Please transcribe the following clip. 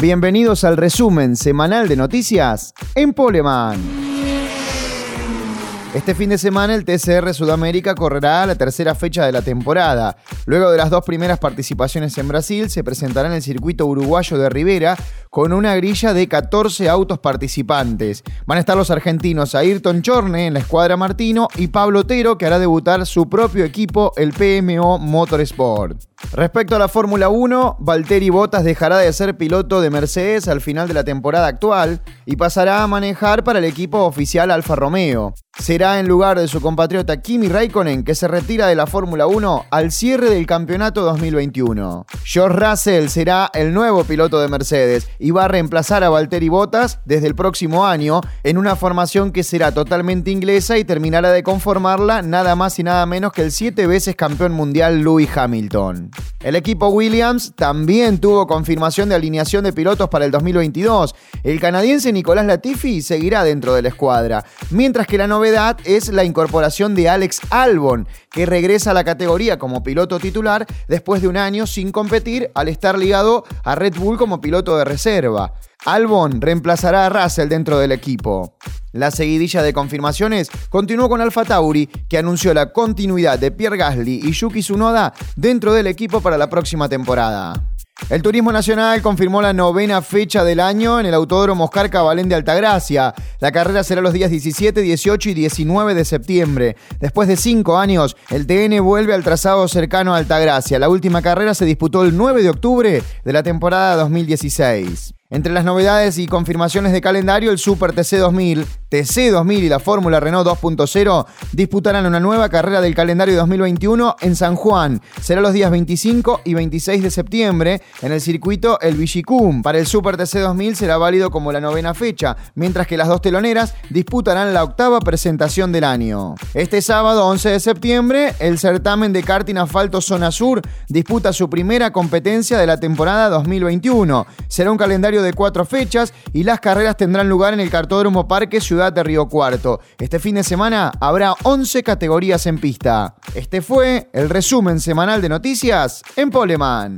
Bienvenidos al resumen semanal de noticias en Poleman. Este fin de semana el TCR Sudamérica correrá la tercera fecha de la temporada. Luego de las dos primeras participaciones en Brasil, se presentará en el circuito uruguayo de Rivera con una grilla de 14 autos participantes. Van a estar los argentinos Ayrton Chorne en la escuadra Martino y Pablo Otero que hará debutar su propio equipo, el PMO Motorsport. Respecto a la Fórmula 1, Valtteri Bottas dejará de ser piloto de Mercedes al final de la temporada actual y pasará a manejar para el equipo oficial Alfa Romeo. Será en lugar de su compatriota Kimi Raikkonen que se retira de la Fórmula 1 al cierre del campeonato 2021. George Russell será el nuevo piloto de Mercedes y va a reemplazar a Valtteri Bottas desde el próximo año en una formación que será totalmente inglesa y terminará de conformarla nada más y nada menos que el siete veces campeón mundial Lewis Hamilton. El equipo Williams también tuvo confirmación de alineación de pilotos para el 2022. El canadiense Nicolás Latifi seguirá dentro de la escuadra, mientras que la novedad es la incorporación de Alex Albon, que regresa a la categoría como piloto titular después de un año sin competir al estar ligado a Red Bull como piloto de reserva. Albon reemplazará a Russell dentro del equipo. La seguidilla de confirmaciones continuó con Alfa Tauri, que anunció la continuidad de Pierre Gasly y Yuki Tsunoda dentro del equipo para la próxima temporada. El Turismo Nacional confirmó la novena fecha del año en el Autódromo Oscar Cabalén de Altagracia. La carrera será los días 17, 18 y 19 de septiembre. Después de cinco años, el TN vuelve al trazado cercano a Altagracia. La última carrera se disputó el 9 de octubre de la temporada 2016. Entre las novedades y confirmaciones de calendario, el Super TC 2000, TC 2000 y la Fórmula Renault 2.0 disputarán una nueva carrera del calendario 2021 en San Juan. Será los días 25 y 26 de septiembre en el circuito El Villicum. Para el Super TC 2000 será válido como la novena fecha, mientras que las dos teloneras disputarán la octava presentación del año. Este sábado 11 de septiembre, el certamen de karting asfalto Zona Sur disputa su primera competencia de la temporada 2021. Será un calendario de cuatro fechas y las carreras tendrán lugar en el Cartódromo Parque De Río Cuarto. Este fin de semana habrá 11 categorías en pista. Este fue el resumen semanal de noticias en Poleman.